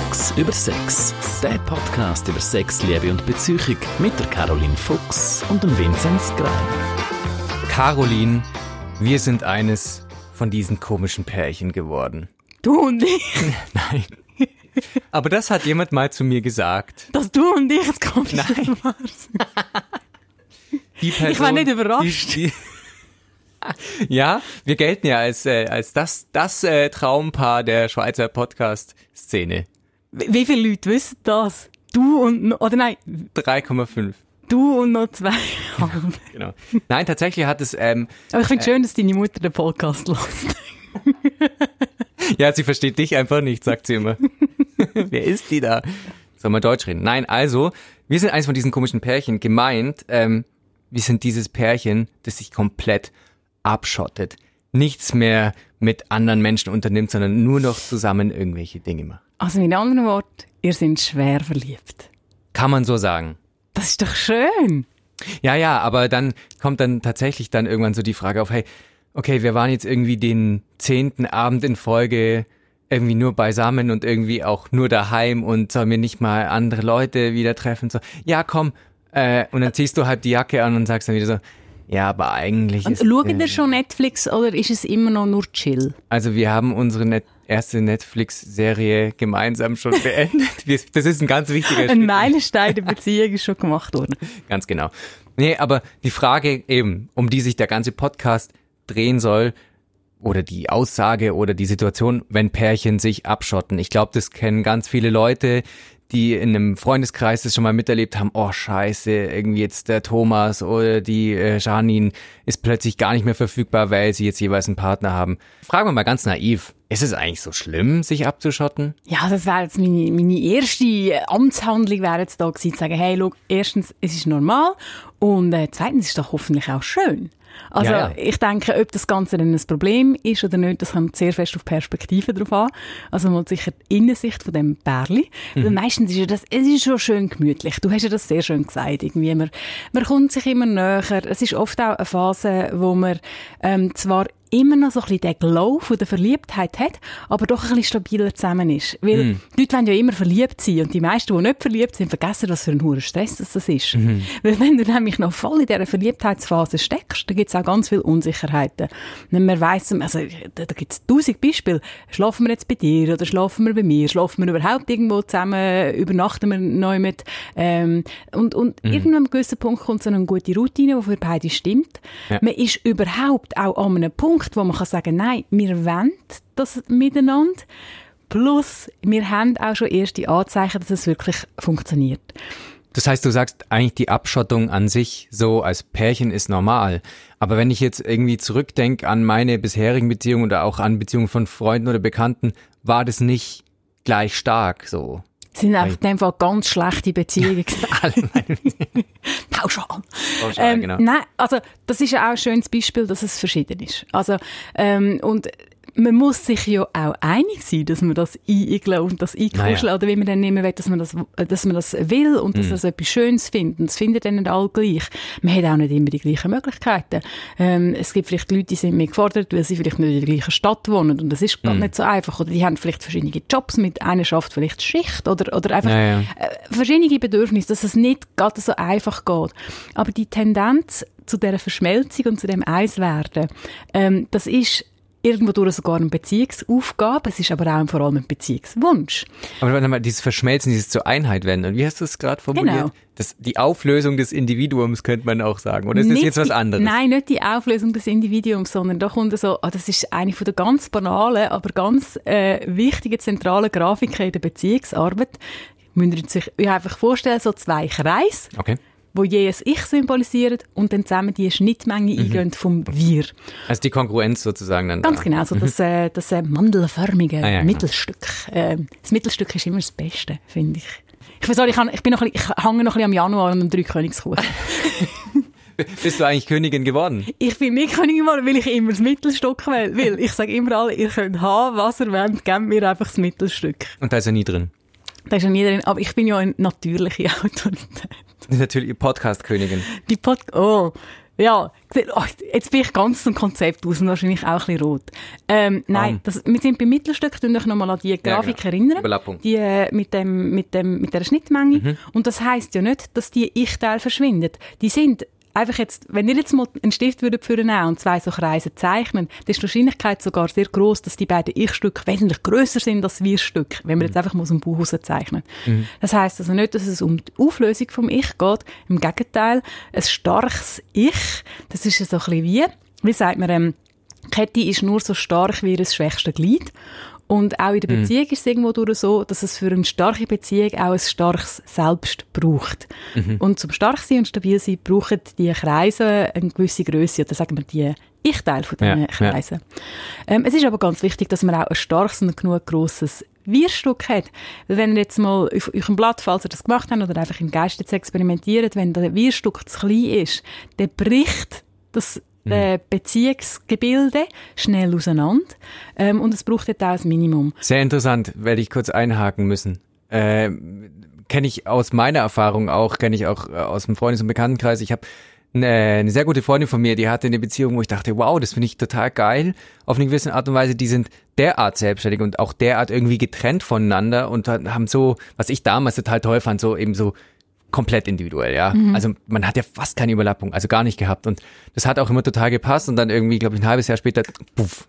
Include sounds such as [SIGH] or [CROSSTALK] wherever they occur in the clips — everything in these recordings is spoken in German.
Fuchs über Sex. Der Podcast über Sex, Liebe und Beziehung mit der Caroline Fuchs und dem Vinzenz Grein. Caroline, wir sind eines von diesen komischen Pärchen geworden. Du und ich. [LAUGHS] Nein. Aber das hat jemand mal zu mir gesagt. Dass du und ich jetzt komisch Nein. warst. Die Person, Ich war nicht überrascht. Die, die ja, wir gelten ja als, äh, als das, das äh, Traumpaar der Schweizer Podcast-Szene. Wie viele Leute wissen das? Du und, noch- oder nein, 3,5. du und noch zwei. [LAUGHS] Genau. Nein, tatsächlich hat es, ähm, Aber ich finde es schön, dass deine Mutter den Podcast lässt. [LAUGHS] ja, sie versteht dich einfach nicht, sagt sie immer. [LAUGHS] Wer ist die da? Soll mal Deutsch reden? Nein, also, wir sind eins von diesen komischen Pärchen. Gemeint, ähm, wir sind dieses Pärchen, das sich komplett abschottet. Nichts mehr mit anderen Menschen unternimmt, sondern nur noch zusammen irgendwelche Dinge macht. Also mit anderen Worten, ihr seid schwer verliebt. Kann man so sagen. Das ist doch schön. Ja, ja, aber dann kommt dann tatsächlich dann irgendwann so die Frage auf, hey, okay, wir waren jetzt irgendwie den zehnten Abend in Folge irgendwie nur beisammen und irgendwie auch nur daheim und sollen wir nicht mal andere Leute wieder treffen? So, ja, komm. Äh, und dann ziehst du halt die Jacke an und sagst dann wieder so, ja, aber eigentlich Und ist... schaut äh, schon Netflix oder ist es immer noch nur chill? Also wir haben unsere net erste Netflix-Serie gemeinsam schon beendet. [LAUGHS] Das ist ein ganz wichtiger Ein Schritt. Meilenstein der [LAUGHS] Beziehung ist schon gemacht worden. Ganz genau. Nee, aber die Frage eben, um die sich der ganze Podcast drehen soll, oder die Aussage oder die Situation, wenn Pärchen sich abschotten. Ich glaube, das kennen ganz viele Leute, die in einem Freundeskreis das schon mal miterlebt haben. Oh scheiße, irgendwie jetzt der Thomas oder die äh, Janine ist plötzlich gar nicht mehr verfügbar, weil sie jetzt jeweils einen Partner haben. Fragen wir mal ganz naiv. Ist es eigentlich so schlimm, sich abzuschotten? Ja, das wäre jetzt meine, meine erste Amtshandlung wäre jetzt da gewesen, zu sagen, hey, schau, erstens, es ist normal und äh, zweitens ist es doch hoffentlich auch schön. Also Ja, ja. ich denke, ob das Ganze dann ein Problem ist oder nicht, das kommt sehr fest auf Perspektive drauf an. Also mal sicher die Innensicht von dem Pärli. Mhm. Weil meistens ist ja das, es ist schon schön gemütlich. Du hast ja das sehr schön gesagt. Irgendwie man, man kommt sich immer näher. Es ist oft auch eine Phase, wo man ähm, zwar immer noch so ein bisschen den Glow von der Verliebtheit hat, aber doch ein bisschen stabiler zusammen ist. Weil Mhm. die Leute wollen ja immer verliebt sein und die meisten, die nicht verliebt sind, vergessen, was für ein hoher Stress das ist. Weil wenn du nämlich noch voll in dieser Verliebtheitsphase steckst, dann gibt es auch ganz viele Unsicherheiten. Wenn man weiss, also da, da gibt es tausend Beispiele. Schlafen wir jetzt bei dir oder schlafen wir bei mir? Schlafen wir überhaupt irgendwo zusammen? Übernachten wir neu mit? Ähm, und und irgendwann an einem gewissen Punkt kommt so eine gute Routine, die für beide stimmt. Ja. Man ist überhaupt auch an einem Punkt, wo man kann sagen, nein, wir wollen das miteinander. Plus, wir haben auch schon erste Anzeichen, dass es wirklich funktioniert. Das heißt, du sagst eigentlich die Abschottung an sich so als Pärchen ist normal. Aber wenn ich jetzt irgendwie zurückdenke an meine bisherigen Beziehungen oder auch an Beziehungen von Freunden oder Bekannten, war das nicht gleich stark so. Sind einfach in dem Fall ganz schlechte Beziehungen. [LAUGHS] Pauschal. [LAUGHS] Pauschal, ähm, genau. Nein, also das ist ja auch ein schönes Beispiel, dass es verschieden ist. Also ähm, und man muss sich ja auch einig sein, dass man das eigeln und das einkuscheln Naja. oder wie man dann nehmen will, dass man das, dass man das will und Mhm. dass das etwas Schönes findet. Und das finden dann nicht alle gleich. Man hat auch nicht immer die gleichen Möglichkeiten. Ähm, es gibt vielleicht Leute, die sind mehr gefordert, weil sie vielleicht nicht in der gleichen Stadt wohnen und das ist Mhm. gar nicht so einfach. Oder die haben vielleicht verschiedene Jobs mit, einer schafft vielleicht Schicht oder, oder einfach Ja, ja. äh, verschiedene Bedürfnisse, dass es nicht gerade so einfach geht. Aber die Tendenz zu dieser Verschmelzung und zu dem Eiswerden, ähm, das ist irgendwo durch sogar eine Beziehungsaufgabe, es ist aber auch vor allem ein Beziehungswunsch. Aber warte mal, dieses Verschmelzen, dieses zur Einheit werden. Und wie hast du es gerade formuliert? Genau. Das, die Auflösung des Individuums könnte man auch sagen. Oder ist das jetzt was die- anderes? Nein, nicht die Auflösung des Individuums, sondern da kommt so, ah, das ist eine von der ganz banalen, aber ganz äh, wichtigen zentralen Grafiken in der Beziehungsarbeit. Müsst ihr sich einfach vorstellen, so zwei Kreise, Okay. Wo je ein Ich symbolisieren und dann zusammen die Schnittmenge Mhm. eingehen vom Wir. Also die Konkurrenz sozusagen dann. Ganz da. genau, so das, äh, das äh, mandelförmige Ah, ja, genau. Mittelstück. Ähm, das Mittelstück ist immer das Beste, finde ich. Ich, weiß ich, ich, bin noch ein bisschen, ich hänge noch ein bisschen am Januar und am Dreikönigskuchen. [LAUGHS] Bist du eigentlich Königin geworden? ich bin nicht Königin geworden, weil ich immer das Mittelstück will. Weil ich sage immer alle, ihr könnt haben, was ihr wollt, gebt mir einfach das Mittelstück. Und da ist er nie drin. Da ist ja nie drin, aber ich bin ja eine natürliche [LAUGHS] Autorität. Natürlich Podcast-Königin. Die Pod oh, Ja, oh, jetzt bin ich ganz zum Konzept aus und wahrscheinlich auch ein bisschen rot. Ähm, nein, Um. das, wir sind beim Mittelstück, tun euch nochmal an die Grafik genau. erinnern. Überlappung. Die, äh, mit, dem, mit, dem, mit der Schnittmenge. Mhm. Und das heisst ja nicht, dass die Ich-Teile verschwinden. Die sind einfach jetzt, wenn ihr jetzt mal einen Stift würdet führen und zwei so Kreise zeichnen, dann ist die Wahrscheinlichkeit sogar sehr groß, dass die beiden Ich-Stücke wesentlich grösser sind als Wir-Stück, wenn wir jetzt einfach mal so ein Buch zeichnen. Das heißt also nicht, dass es um die Auflösung vom Ich geht. Im Gegenteil, ein starkes Ich, das ist ja so ein bisschen wie, wie sagt man, ähm, Kette ist nur so stark wie ihr schwächste Glied. Und auch in der Beziehung ist es irgendwo durch so, dass es für eine starke Beziehung auch ein starkes Selbst braucht. Und zum stark sein und stabil sein brauchen die Kreise eine gewisse Größe oder sagen wir die Ich-Teil von diesen Ja, ja. Kreisen. Ähm, es ist aber ganz wichtig, dass man auch ein starkes und genug grosses Wir-Stück hat. Weil wenn ihr jetzt mal auf eurem Blatt, falls ihr das gemacht habt, oder einfach im Geist jetzt experimentiert, wenn der Wir-Stück zu klein ist, dann bricht das äh, Beziehungsgebilde schnell auseinander. Ähm, und es braucht jetzt auch ein Minimum. Sehr interessant, werde ich kurz einhaken müssen. Äh, kenne ich aus meiner Erfahrung auch, kenne ich auch äh, aus dem Freundes- und Bekanntenkreis. Ich habe eine, eine sehr gute Freundin von mir, die hatte eine Beziehung, wo ich dachte, wow, das finde ich total geil. Auf eine gewisse Art und Weise, die sind derart selbstständig und auch derart irgendwie getrennt voneinander und haben so, was ich damals total toll fand, so eben so komplett individuell, ja. Also man hat ja fast keine Überlappung, also gar nicht gehabt. Und das hat auch immer total gepasst und dann irgendwie, glaube ich, ein halbes Jahr später, puff,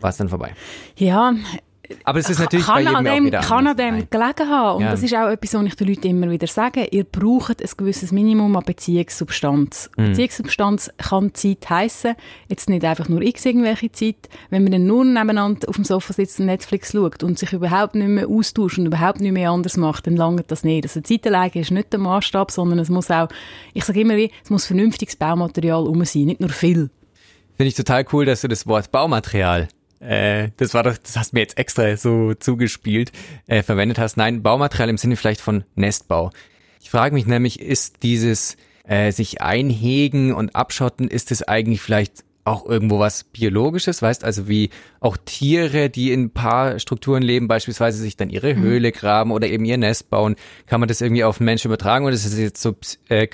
war es dann vorbei. Ja, Aber das ist natürlich kann bei jedem an dem, wieder kann an dem gelegen haben. Und Ja. das ist auch etwas, was ich den Leuten immer wieder sage. Ihr braucht ein gewisses Minimum an Beziehungssubstanz. Mhm. Beziehungssubstanz kann Zeit heissen. Jetzt nicht einfach nur x irgendwelche Zeit. Wenn man dann nur nebeneinander auf dem Sofa sitzt und Netflix schaut und sich überhaupt nicht mehr austauscht und überhaupt nicht mehr anders macht, dann langt das nicht. Also Zeit alleine ist nicht der Maßstab, sondern es muss auch, ich sage immer, wie, es muss vernünftiges Baumaterial um sein, nicht nur viel. Finde ich total cool, dass du das Wort Baumaterial, äh, das war doch, das hast du mir jetzt extra so zugespielt, äh, verwendet hast. Nein, Baumaterial im Sinne vielleicht von Nestbau. Ich frage mich nämlich, ist dieses äh, sich einhegen und abschotten, ist es eigentlich vielleicht auch irgendwo was Biologisches, weißt, also wie auch Tiere, die in Paarstrukturen leben, beispielsweise sich dann ihre Höhle graben oder eben ihr Nest bauen, kann man das irgendwie auf den Menschen übertragen oder ist es jetzt so äh,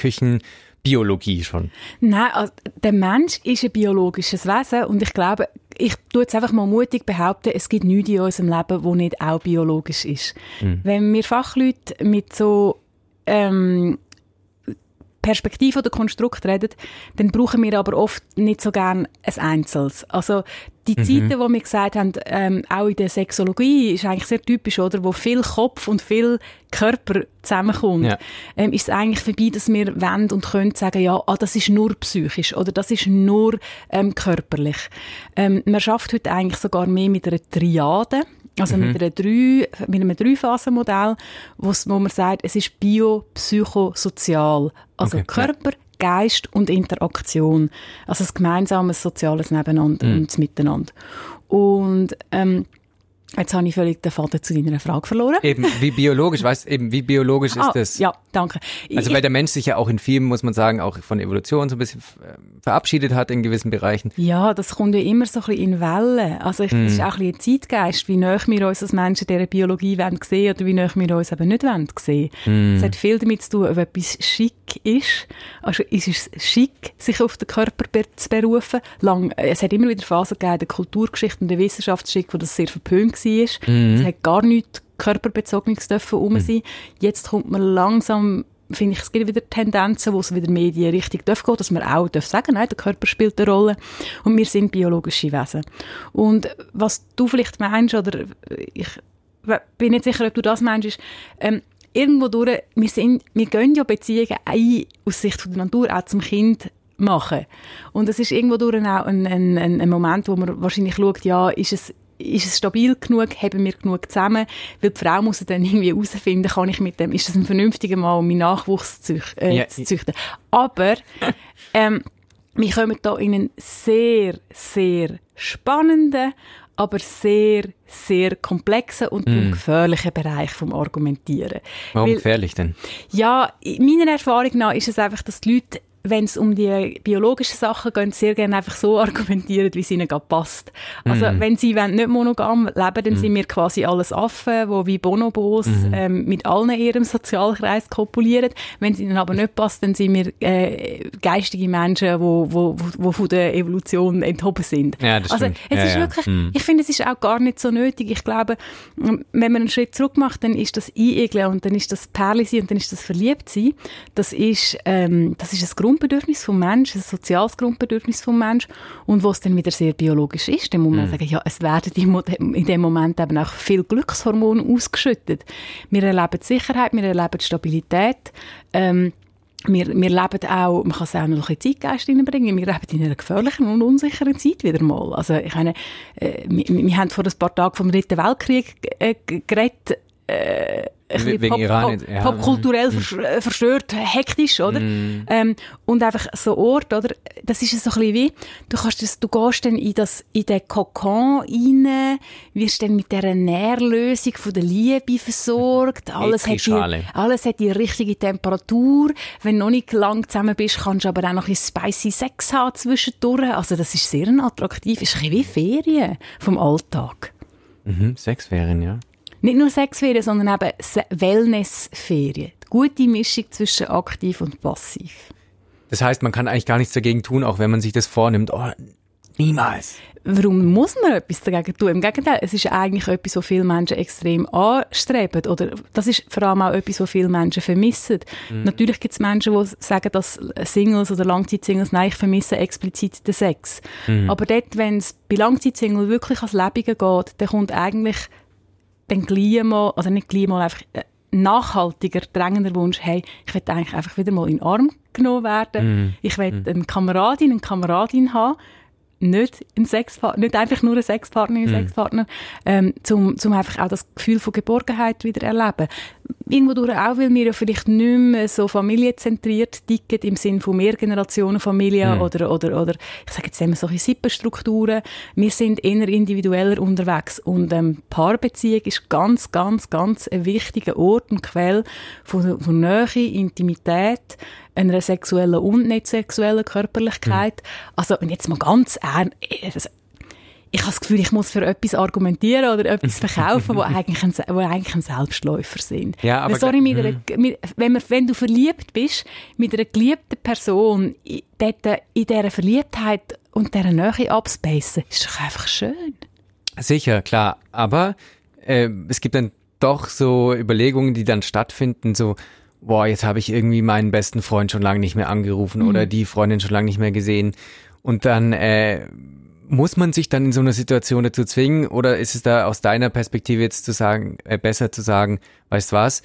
Küchenbiologie schon? Nein, also der Mensch ist ein biologisches Wesen und ich glaube, ich tue jetzt einfach mal mutig behaupten, es gibt nichts in unserem Leben, wo nicht auch biologisch ist. Wenn wir Fachleute mit so ähm, Perspektive oder Konstrukt reden, dann brauchen wir aber oft nicht so gern ein Einzelnes. Also die Zeiten, wo wir gesagt haben, ähm, auch in der Sexologie, ist eigentlich sehr typisch, oder, wo viel Kopf und viel Körper zusammenkommt, Ja. ähm, ist es eigentlich vorbei, dass wir wollen und können sagen, ja, ah, das ist nur psychisch oder das ist nur ähm, körperlich. Ähm, man schafft heute eigentlich sogar mehr mit einer Triade, also Mhm. mit, einer drei, mit einem Dreiphasenmodell, wo man sagt, es ist bio, psycho, sozial. Also Okay. Körper, Geist und Interaktion. Also das gemeinsame soziales Nebeneinander Mhm. und das Miteinander. Und ähm, jetzt habe ich völlig den Faden zu deiner Frage verloren. Eben, wie biologisch, weißt eben, wie biologisch ist Ah, das? Ja, danke. Also weil der Mensch sich ja auch in vielen, muss man sagen, auch von Evolution so ein bisschen äh, verabschiedet hat in gewissen Bereichen. Ja, das kommt ja immer so ein bisschen in Wellen. Also ich, das ist auch ein bisschen Zeitgeist, wie näher wir uns als Menschen dieser Biologie wollen sehen oder wie näher wir uns eben nicht wollen sehen. Es hat viel damit zu tun, ob etwas schick ist. Also ist es schick, sich auf den Körper zu berufen? Lang, es hat immer wieder Phasen gegeben der Kulturgeschichte und der Wissenschaftsschick, wo das sehr verpönt war. Es hat gar nichts körperbezogenes dürfen rum sein. Jetzt kommt man langsam finde ich, es gibt wieder Tendenzen, wo es wieder mehr in die Richtung darf gehen, dass man auch darf sagen, nein, der Körper spielt eine Rolle und wir sind biologische Wesen. Und was du vielleicht meinst, oder ich bin nicht sicher, ob du das meinst, ist, ähm, irgendwo durch, wir, sind, wir gehen ja Beziehungen ein, aus Sicht von der Natur auch zum Kind machen. Und es ist irgendwo durch auch ein, ein, ein, ein Moment, wo man wahrscheinlich schaut, ja, ist es ist es stabil genug, haben wir genug zusammen, weil die Frau muss dann irgendwie herausfinden, kann ich mit dem, ist das ein vernünftiger Mann, um meinen Nachwuchs zu, züch äh, Ja. zu züchten. Aber ähm, wir kommen da in einen sehr, sehr spannenden, aber sehr, sehr komplexen und darum gefährlichen Bereich vom Argumentieren. Warum Weil- gefährlich denn? ja, in meiner Erfahrung nach ist es einfach, dass die Leute wenn es um die biologischen Sachen geht, sehr gerne einfach so argumentieren, wie es ihnen gerade passt. Also Mhm. wenn sie wollen, nicht monogam leben, dann sind wir quasi alles Affen, die wie Bonobos Mhm. ähm, mit allen in ihrem Sozialkreis kopulieren. Wenn es ihnen aber nicht passt, dann sind wir äh, geistige Menschen, die wo, wo, wo von der Evolution enthoben sind. Ja, das also stimmt. es Ja, ist ja. wirklich, Mhm. ich finde, es ist auch gar nicht so nötig. Ich glaube, wenn man einen Schritt zurück macht, dann ist das Einegeln und dann ist das Perle sein und dann ist das Verliebtsein. Das ist, ähm, das ist ein Grundbedürfnis vom Menschen, ein soziales Grundbedürfnis vom Menschen. Und wo es dann wieder sehr biologisch ist, dann muss man sagen, ja, es werden in dem Moment eben auch viel Glückshormone ausgeschüttet. Wir erleben Sicherheit, wir erleben Stabilität. Ähm, wir, wir leben auch, man kann es auch noch ein Zeitgeist reinbringen, wir leben in einer gefährlichen und unsicheren Zeit wieder mal. Also ich meine, äh, wir, wir haben vor ein paar Tagen vom Dritten Weltkrieg äh, geredet, äh, ein bisschen Wegen pop, Iran, pop, ja. popkulturell versch- äh, verstört, hektisch, oder? Ähm, und einfach so Ort, oder? Das ist so ein bisschen wie, du kannst das, du gehst dann in das, in den Kokon rein, wirst dann mit dieser Nährlösung von der Liebe versorgt, alles hat, die, alles hat die richtige Temperatur. Wenn du noch nicht lang zusammen bist, kannst du aber auch noch ein spicy Sex haben zwischendurch. Also das ist sehr attraktiv, ist ein bisschen wie Ferien vom Alltag. Mhm, Sexferien, ja. Nicht nur Sexferien, sondern eben Wellnessferien. Die Gute Mischung zwischen aktiv und passiv. Das heißt, man kann eigentlich gar nichts dagegen tun, auch wenn man sich das vornimmt. Oh, niemals. Warum muss man etwas dagegen tun? Im Gegenteil, es ist eigentlich etwas, was viele Menschen extrem anstreben. Oder das ist vor allem auch etwas, was viele Menschen vermissen. Natürlich gibt es Menschen, die sagen, dass Singles oder Langzeitsingles, nein, ich vermisse explizit den Sex. Aber dort, wenn es bei Langzeitsingles wirklich ans Lebige geht, dann kommt eigentlich dann gleich mal, also nicht gleich mal, einfach äh, nachhaltiger, drängender Wunsch, hey, ich will eigentlich einfach wieder mal in den Arm genommen werden. Ich will eine Kameradin, eine Kameradin haben, nicht, ein Sexpartner, nicht einfach nur ein Sexpartner, ein Sexpartner, ähm, zum, zum einfach auch das Gefühl von Geborgenheit wieder erleben. Irgendwo durch auch, weil wir ja vielleicht nicht mehr so familienzentriert ticken, im Sinn von Mehrgenerationenfamilie oder, oder, oder, ich sage jetzt immer solche Sippenstrukturen. Wir sind eher individueller unterwegs und ähm, Paarbeziehung ist ganz, ganz, ganz ein wichtiger Ort und Quelle von, von Nähe, Intimität, einer sexuellen und nicht sexuellen Körperlichkeit. Also, und jetzt mal ganz ernst, ich habe das Gefühl, ich muss für etwas argumentieren oder etwas [LAUGHS] verkaufen, wo eigentlich ein, wo eigentlich ein Selbstläufer sind. Ja, aber sorry, mit einer, mit, wenn, man, wenn du verliebt bist, mit einer geliebten Person, i- dort in dieser Verliebtheit und dieser Nähe abspacen, ist doch einfach schön. Sicher, klar. Aber äh, es gibt dann doch so Überlegungen, die dann stattfinden, so, boah, jetzt habe ich irgendwie meinen besten Freund schon lange nicht mehr angerufen oder die Freundin schon lange nicht mehr gesehen. Und dann äh, muss man sich dann in so einer Situation dazu zwingen oder ist es da aus deiner Perspektive jetzt zu sagen, äh, besser zu sagen, weißt was,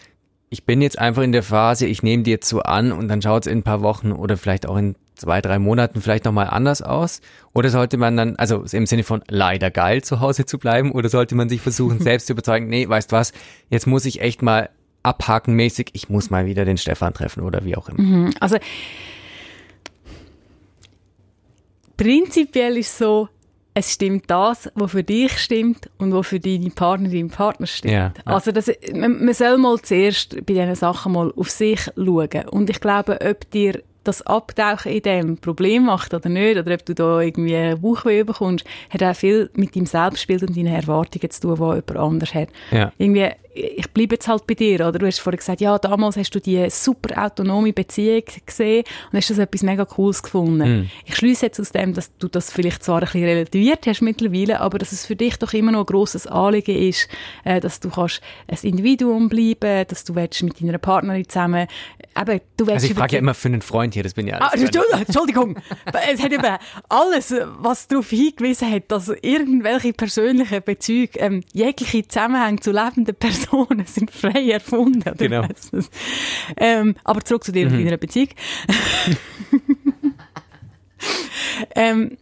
ich bin jetzt einfach in der Phase, ich nehme jetzt so an und dann schaut es in ein paar Wochen oder vielleicht auch in zwei, drei Monaten vielleicht nochmal anders aus? Oder sollte man dann, also im Sinne von leider geil zu Hause zu bleiben, oder sollte man sich versuchen, [LAUGHS] selbst zu überzeugen, nee, weißt was, jetzt muss ich echt mal abhakenmäßig, ich muss mal wieder den Stefan treffen oder wie auch immer. Also, prinzipiell ist so, es stimmt das, was für dich stimmt und was für deine Partnerin, Partner stimmt. Ja, ja. Also das, man, man soll mal zuerst bei diesen Sachen mal auf sich schauen. Und ich glaube, ob dir das Abtauchen in dem Problem macht oder nicht, oder ob du da irgendwie einen Bauchweh bekommst, hat auch viel mit deinem Selbstbild und deinen Erwartungen zu tun, die jemand anders hat. Ja. Irgendwie, ich bleibe jetzt halt bei dir, oder? Du hast vorhin gesagt, ja, damals hast du die super autonome Beziehung gesehen und hast das etwas mega Cooles gefunden. Ich schließe jetzt aus dem, dass du das vielleicht zwar ein bisschen relativiert hast mittlerweile, aber dass es für dich doch immer noch ein grosses Anliegen ist, äh, dass du kannst ein Individuum bleiben, dass du willst mit deiner Partnerin zusammen, eben, du willst Also ich frage ja immer für einen Freund hier, das bin ja Ah, Entschuldigung. es hat eben alles, was darauf hingewiesen hat, dass irgendwelche persönlichen Bezüge, ähm, jegliche Zusammenhänge zu lebenden Personen [LAUGHS] sind frei erfunden. Oder Genau. Ähm, aber zurück zu dir und deiner Beziehung. [LAUGHS] ähm,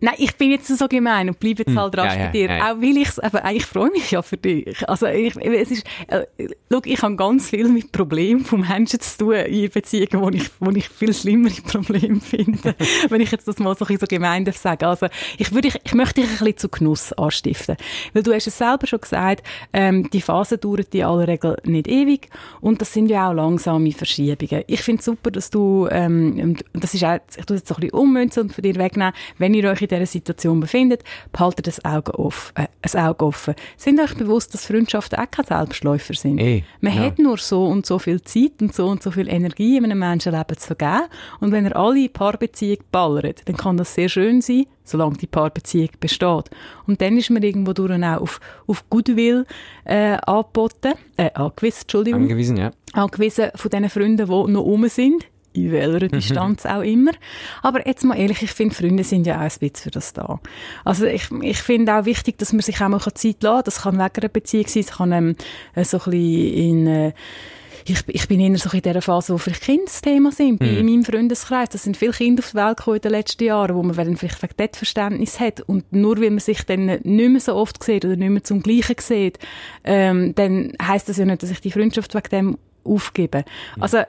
Nein, ich bin jetzt so gemein und bleibe jetzt halt rasch Hm, ja, bei dir. ja, ja. Auch will ich's, aber eigentlich freue mich ja für dich. Also ich, es ist, äh, schau, ich habe ganz viel mit Problemen vom Menschen zu tun in Beziehungen, wo ich, wo ich viel schlimmere [LAUGHS] Probleme finde. [LAUGHS] wenn ich jetzt das mal so, ein so gemein darf sagen. Also ich würde, ich, ich möchte dich ein bisschen zu Genuss anstiften. Weil du hast es selber schon gesagt, ähm, die Phase dauert in aller Regel nicht ewig und das sind ja auch langsame Verschiebungen. Ich finde es super, dass du, ähm, und das ist auch, ich tue jetzt so ein bisschen ummünzen und von dir wegnehmen, wenn ihr euch dieser Situation befindet, behaltet das Auge offen, äh, ein Auge offen. Sind euch bewusst, dass Freundschaften auch keine Selbstläufer sind? Eh, Man ja. hat nur so und so viel Zeit und so und so viel Energie in einem Menschenleben zu vergeben. Und wenn er alle Paarbeziehungen ballert, dann kann das sehr schön sein, solange die Paarbeziehung besteht. Und dann ist man irgendwo durch auch auf, auf Goodwill äh, angeboten, äh, angewiesen, Entschuldigung Angewiesen, ja. angewiesen von diesen Freunden, die noch rum sind. In welcher Distanz auch immer. Aber jetzt mal ehrlich, ich finde, Freunde sind ja auch ein bisschen für das da. Also ich, ich finde auch wichtig, dass man sich auch mal Zeit lassen kann. Das kann wegen einer Beziehung sein, es kann ähm, äh, so ein bisschen in... Äh, ich, ich bin eher so in dieser Phase, wo vielleicht Kinder das Thema sind, bei, in meinem Freundeskreis. Das sind viele Kinder auf die Welt gekommen in den letzten Jahren, wo man vielleicht wegen dort Verständnis hat. Und nur weil man sich dann nicht mehr so oft sieht oder nicht mehr zum Gleichen sieht, ähm, dann heisst das ja nicht, dass ich die Freundschaft wegen dem aufgebe. Also äh,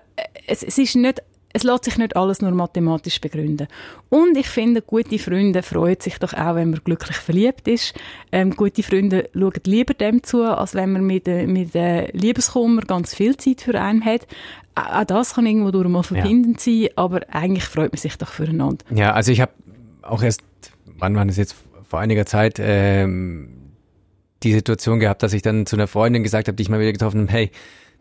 es, es ist nicht es lässt sich nicht alles nur mathematisch begründen. Und ich finde, gute Freunde freuen sich doch auch, wenn man glücklich verliebt ist. Ähm, gute Freunde schauen lieber dem zu, als wenn man mit, äh, mit äh, Liebeskummer ganz viel Zeit für einen hat. Auch das kann irgendwo durch mal verbindend sein, aber eigentlich freut man sich doch füreinander. Ja, also ich habe auch erst, wann war das jetzt, vor einiger Zeit, ähm, die Situation gehabt, dass ich dann zu einer Freundin gesagt habe, die ich mal wieder getroffen habe, hey,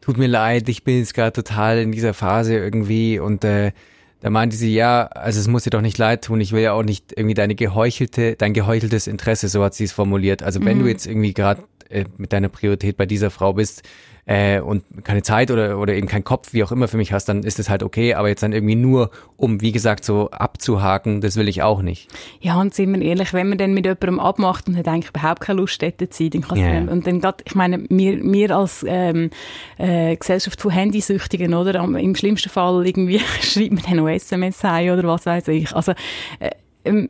tut mir leid, ich bin jetzt gerade total in dieser Phase irgendwie und äh, da meinte sie, ja, also es muss dir doch nicht leid tun, ich will ja auch nicht irgendwie deine geheuchelte, dein geheucheltes Interesse, so hat sie es formuliert. Also wenn du jetzt irgendwie gerade äh, mit deiner Priorität bei dieser Frau bist äh, und keine Zeit oder, oder eben keinen Kopf, wie auch immer für mich hast, dann ist es halt okay, aber jetzt dann irgendwie nur, um, wie gesagt, so abzuhaken, das will ich auch nicht. Ja, und sind wir ehrlich, wenn man dann mit jemandem abmacht und hat eigentlich überhaupt keine Lust, dort zu sein, dann kann yeah. und dann grad, ich meine, wir, wir als ähm, äh, Gesellschaft von Handysüchtigen, oder, im schlimmsten Fall irgendwie [LAUGHS] schreibt man dann noch SMS heim oder was weiß ich. Also, äh,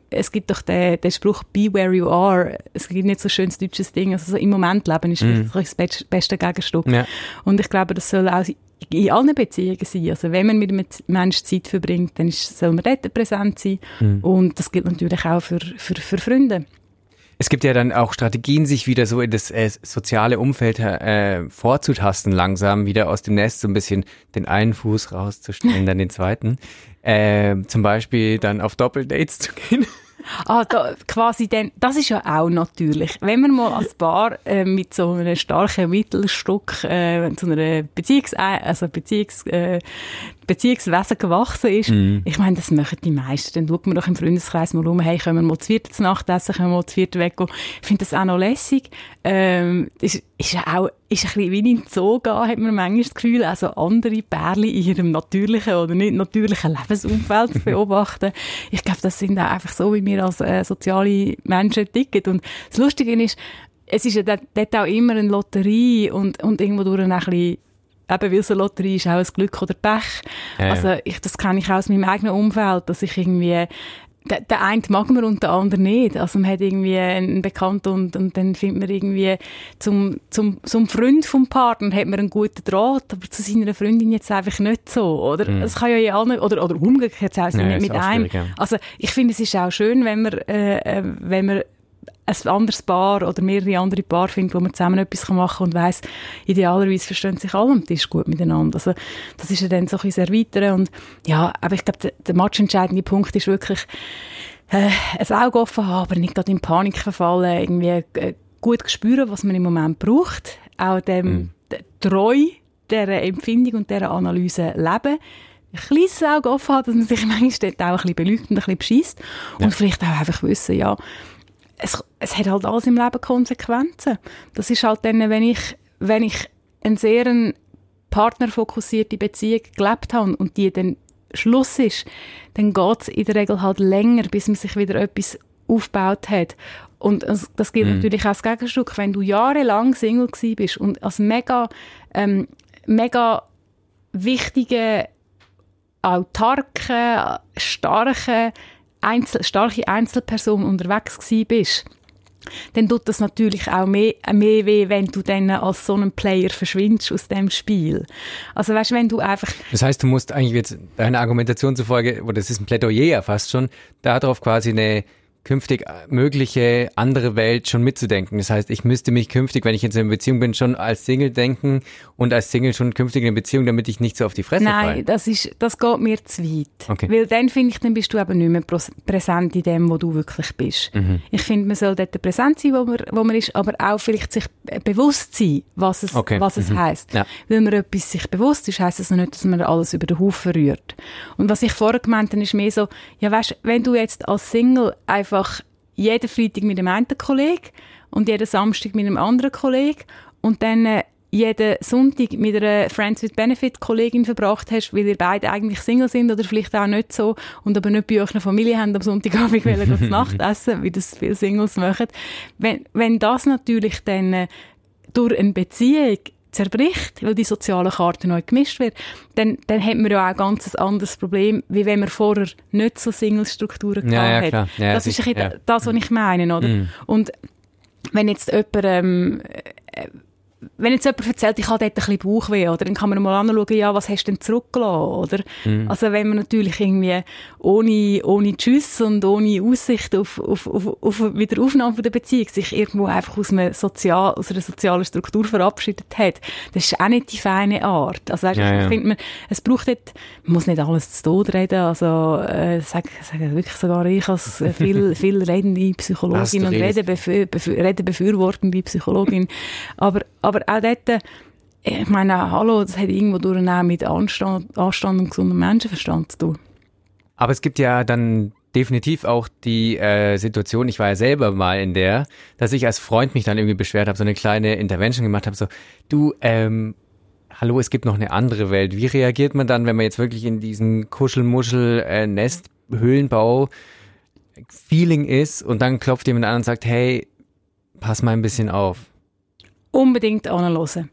es gibt doch den, den Spruch «Be where you are». Es gibt nicht so ein schönes deutsches Ding. Also so im Moment leben ist vielleicht das best- beste Gegenstück. Ja. Und ich glaube, das soll auch in allen Beziehungen sein. Also wenn man mit einem Menschen Zeit verbringt, dann ist, soll man dort präsent sein. Und das gilt natürlich auch für, für, für Freunde. Es gibt ja dann auch Strategien, sich wieder so in das äh, soziale Umfeld äh, vorzutasten, langsam wieder aus dem Nest so ein bisschen den einen Fuß rauszustellen, dann den zweiten. Äh, zum Beispiel dann auf Doppeldates zu gehen. [LAUGHS] Ah, da, quasi dann, das ist ja auch natürlich. Wenn man mal als Paar äh, mit so einem starken Mittelstück äh, zu einer Beziehungs also Beziehungs äh, Beziehungswesen gewachsen ist, ich meine, das machen die meisten. Dann schaut man doch im Freundeskreis mal rum, hey, können wir mal zu viert zu Nacht essen, können wir mal zu viert weggehen. Ich finde das auch noch lässig. Ähm, ist, ist auch ist ein bisschen wie in den Zoo gehen, hat man manchmal das Gefühl, also andere Pärchen in ihrem natürlichen oder nicht natürlichen Lebensumfeld zu [LAUGHS] beobachten. Ich glaube, das sind auch einfach so, wie wir als äh, soziale Menschen ticken. Und das Lustige ist, es ist ja dort, dort auch immer eine Lotterie und, und irgendwo durch ein bisschen eben weil eine Lotterie ist, auch ein Glück oder Pech. Ja, ja. Also ich, das kenne ich auch aus meinem eigenen Umfeld, dass ich irgendwie der, der eine mag man und der andere nicht. Also man hat irgendwie einen Bekannten und, und dann findet man irgendwie zum, zum, zum Freund vom Partner hat man einen guten Draht, aber zu seiner Freundin jetzt einfach nicht so, oder? Es kann ja ja alle, oder, oder umgekehrt Mhm. Ja, nicht mit einem. ja. Also ich finde, es ist auch schön, wenn man, äh, äh, wenn man ein anderes Paar oder mehrere andere Paar findet, wo man zusammen etwas machen kann und weiss, idealerweise verstehen sich alle am Tisch gut miteinander. Also, das ist ja dann so ein bisschen Erweitern und ja, aber ich glaube, der, der matchentscheidende Punkt ist wirklich, äh, ein Auge offen haben, aber nicht gerade in Panik verfallen, irgendwie äh, gut spüren, was man im Moment braucht, auch dem d- treu dieser Empfindung und dieser Analyse leben, ein kleines Auge offen haben, dass man sich [LAUGHS] manchmal dort auch ein bisschen belügt und ein bisschen beschisst. Und vielleicht auch einfach wissen, ja, es, es hat halt alles im Leben Konsequenzen. Das ist halt dann, wenn ich, wenn ich eine sehr partnerfokussierte Beziehung gelebt habe und die dann Schluss ist, dann geht es in der Regel halt länger, bis man sich wieder etwas aufgebaut hat. Und das, gilt natürlich auch als Gegenstück, wenn du jahrelang Single bist und als mega, ähm, mega wichtige, autarke, starke, Einzel starke Einzelperson unterwegs bist, dann tut das natürlich auch mehr, mehr weh, wenn du dann als so ein Player verschwindest aus dem Spiel. Also weißt, wenn du einfach... Das heißt, du musst eigentlich jetzt deiner Argumentation zufolge, oder das ist ein Plädoyer fast schon, darauf quasi eine künftig mögliche andere Welt schon mitzudenken. Das heißt, ich müsste mich künftig, wenn ich jetzt in einer Beziehung bin, schon als Single denken und als Single schon künftig in einer Beziehung, damit ich nicht so auf die Fresse Nein, falle. das ist, das geht mir zu weit. Okay. Weil dann finde ich, dann bist du eben nicht mehr präsent in dem, wo du wirklich bist. Mhm. Ich finde, man soll dort präsent sein, wo man, wo man ist, aber auch vielleicht sich bewusst sein, was es, Okay. was es Mhm. heisst. Ja. Weil man etwas sich bewusst ist, heisst das noch nicht, dass man alles über den Haufen rührt. Und was ich vorher gemeint habe, ist mehr so, ja weißt, wenn du jetzt als Single einfach jeden Freitag mit einem einen Kollegen und jeden Samstag mit einem anderen Kollegen und dann äh, jeden Sonntag mit einer Friends with Benefit Kollegin verbracht hast, weil ihr beide eigentlich Single sind oder vielleicht auch nicht so und aber nicht bei euch eine Familie haben am Sonntagabend [LAUGHS] wollen zu Nacht essen, wie das viele Singles machen. Wenn, wenn das natürlich dann äh, durch eine Beziehung zerbricht, weil die sozialen Karten neu gemischt wird, dann, dann hat man ja auch ein ganz anderes Problem, wie wenn man vorher nicht so Single-Strukturen Ja, ja, gehabt klar. hat. Ja, das ist ja. das, was ich meine, oder? Mhm. Und wenn jetzt jemand, ähm, äh, wenn jetzt jemand erzählt, ich habe dort ein bisschen Bauchweh, oder, dann kann man mal anschauen, ja, was hast du denn zurückgelassen, oder? Mhm. Also wenn man natürlich irgendwie ohne, ohne Tschüss und ohne Aussicht auf, auf, auf, auf Wiederaufnahme von der Beziehung sich irgendwo einfach aus, einem Sozial, aus einer sozialen Struktur verabschiedet hat, das ist auch nicht die feine Art. Also weißt, Ja, ich ja. finde, man, es braucht nicht, man muss nicht alles zu Tod reden, also äh, sag, sag wirklich sogar ich als viel, [LAUGHS] viel redende Psychologin und redest. rede, befür, befürwortende Psychologin, aber, aber auch dort, äh, ich meine, hallo, das hat irgendwo durch mit Anstand, Anstand und gesundem Menschenverstand zu tun. Aber es gibt ja dann definitiv auch die äh, Situation, ich war ja selber mal in der, dass ich als Freund mich dann irgendwie beschwert habe, so eine kleine Intervention gemacht habe, so, du, ähm, hallo, es gibt noch eine andere Welt. Wie reagiert man dann, wenn man jetzt wirklich in diesem Kuschelmuschel-Nest-Höhlenbau-Feeling ist und dann klopft jemand an und sagt, hey, pass mal ein bisschen auf. Unbedingt anhören.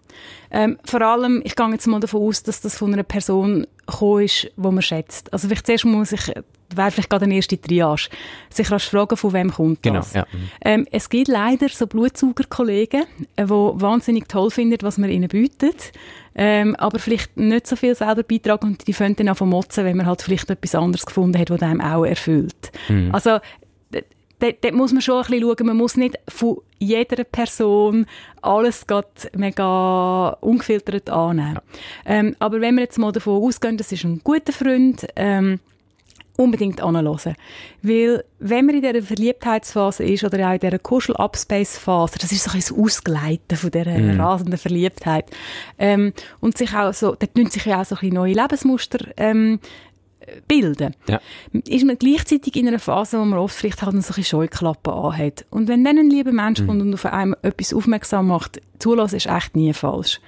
Ähm, vor allem, ich gehe jetzt mal davon aus, dass das von einer Person gekommen ist, die man schätzt. Also vielleicht zuerst muss ich, wäre vielleicht gerade eine erste Triage, sich rasch fragen, von wem kommt Genau, das. ja. Ähm, es gibt leider so Blutsaugerkollegen, äh, die wahnsinnig toll finden, was man ihnen bietet, ähm, aber vielleicht nicht so viel selber beitragen und die fangen dann an zu motzen, wenn man halt vielleicht etwas anderes gefunden hat, was einem auch erfüllt. Also d- dort, dort muss man schon ein bisschen schauen, man muss nicht von jeder Person alles grad mega ungefiltert annehmen. Ähm, aber wenn wir jetzt mal davon ausgehen, das ist ein guter Freund, ähm, unbedingt anhören. Weil, wenn man in dieser Verliebtheitsphase ist oder auch in dieser Kuschel-Upspace-Phase, das ist so ein bisschen das Ausgleiten von dieser rasenden Verliebtheit, ähm, und sich auch so, dort tun sich ja auch so ein bisschen neue Lebensmuster ähm, bilden, Ja. ist man gleichzeitig in einer Phase, wo man oft vielleicht halt so ein bisschen Scheuklappen anhat. Und wenn dann ein lieber Mensch kommt und auf einem etwas aufmerksam macht, zulassen ist echt nie falsch.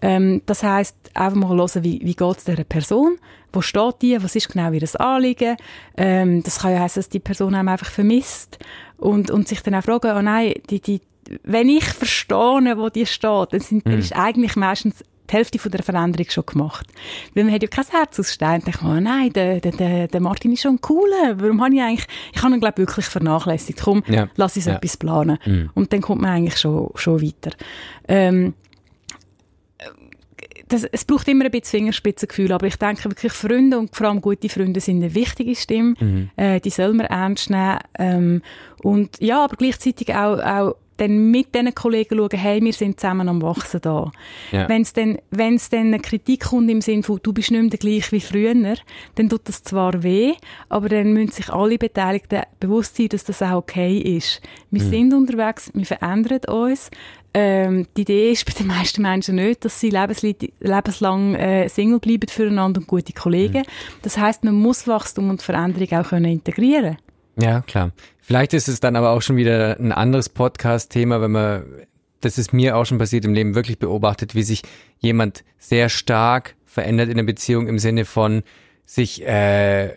Ähm, das heisst, einfach mal hören, wie, wie geht es dieser Person? Wo steht die? Was ist genau ihr Anliegen? Ähm, das kann ja heißen, dass die Person einem einfach vermisst. Und, und sich dann auch fragen, oh nein, die, die, wenn ich verstehe, wo die steht, dann, sind, dann ist eigentlich meistens die Hälfte von der Veränderung schon gemacht. Weil man hat ja kein Herz aus Stein. Man, oh nein, der, der, der, Martin ist schon cooler. Warum habe ich eigentlich, ich habe ihn, glaube ich, wirklich vernachlässigt. Komm, Ja. lass uns Ja. etwas planen. Und dann kommt man eigentlich schon, schon weiter. Ähm, das, es braucht immer ein bisschen Fingerspitzengefühl, aber ich denke wirklich, Freunde und vor allem gute Freunde sind eine wichtige Stimme. Äh, die soll man ernst nehmen. Ähm, und ja, aber gleichzeitig auch, auch dann mit diesen Kollegen schauen, hey, wir sind zusammen am Wachsen da. Ja. Wenn es dann, wenn's dann eine Kritik kommt im Sinne von, du bist nicht mehr der gleich wie früher, dann tut das zwar weh, aber dann müssen sich alle Beteiligten bewusst sein, dass das auch okay ist. Wir sind unterwegs, wir verändern uns. Ähm, die Idee ist bei den meisten Menschen nicht, dass sie lebenslang äh, Single bleiben füreinander und gute Kollegen. Das heißt, man muss Wachstum und Veränderung auch können integrieren Ja, klar. Vielleicht ist es dann aber auch schon wieder ein anderes Podcast-Thema, wenn man, das ist mir auch schon passiert im Leben, wirklich beobachtet, wie sich jemand sehr stark verändert in der Beziehung im Sinne von sich äh,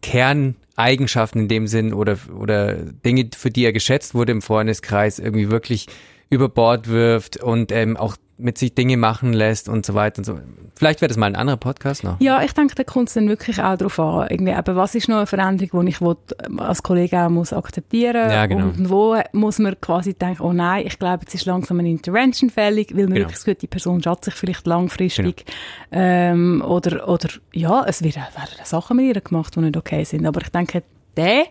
Kerneigenschaften in dem Sinn oder, oder Dinge, für die er geschätzt wurde im Freundeskreis, irgendwie wirklich über Bord wirft und ähm, auch mit sich Dinge machen lässt und so weiter und so. Vielleicht wäre das mal ein anderer Podcast noch. Ja, ich denke, da kommt es dann wirklich auch darauf an, irgendwie, eben, was ist noch eine Veränderung, die ich will, als Kollege auch muss akzeptieren Ja, genau. und wo muss man quasi denken, oh nein, ich glaube, jetzt ist langsam eine Intervention fällig, weil man Genau. wirklich Gefühl, die Person schadet sich vielleicht langfristig ähm, oder, oder ja, es wird, werden Sachen mit ihr gemacht, die nicht okay sind, aber ich denke, den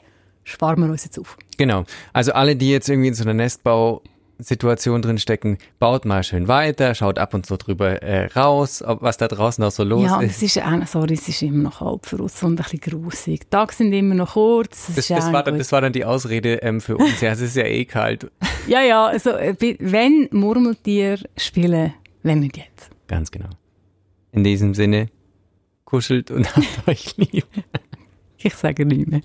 sparen wir uns jetzt auf. Genau. Also alle, die jetzt irgendwie in so einer Nestbausituation drin stecken, baut mal schön weiter, schaut ab und zu drüber äh, raus, ob, was da draußen noch so los ja, ist. es ist, sorry, es ist immer noch halb für uns und ein bisschen grusig. Die Tage sind immer noch kurz. Das, das, war dann, das war dann die Ausrede ähm, für uns. Ja, es ist ja eh kalt. [LAUGHS] Ja, ja, also äh, wenn Murmeltier spielen, wenn nicht jetzt. Ganz genau. In diesem Sinne, kuschelt und [LAUGHS] habt euch lieb. Ich sage nicht mehr.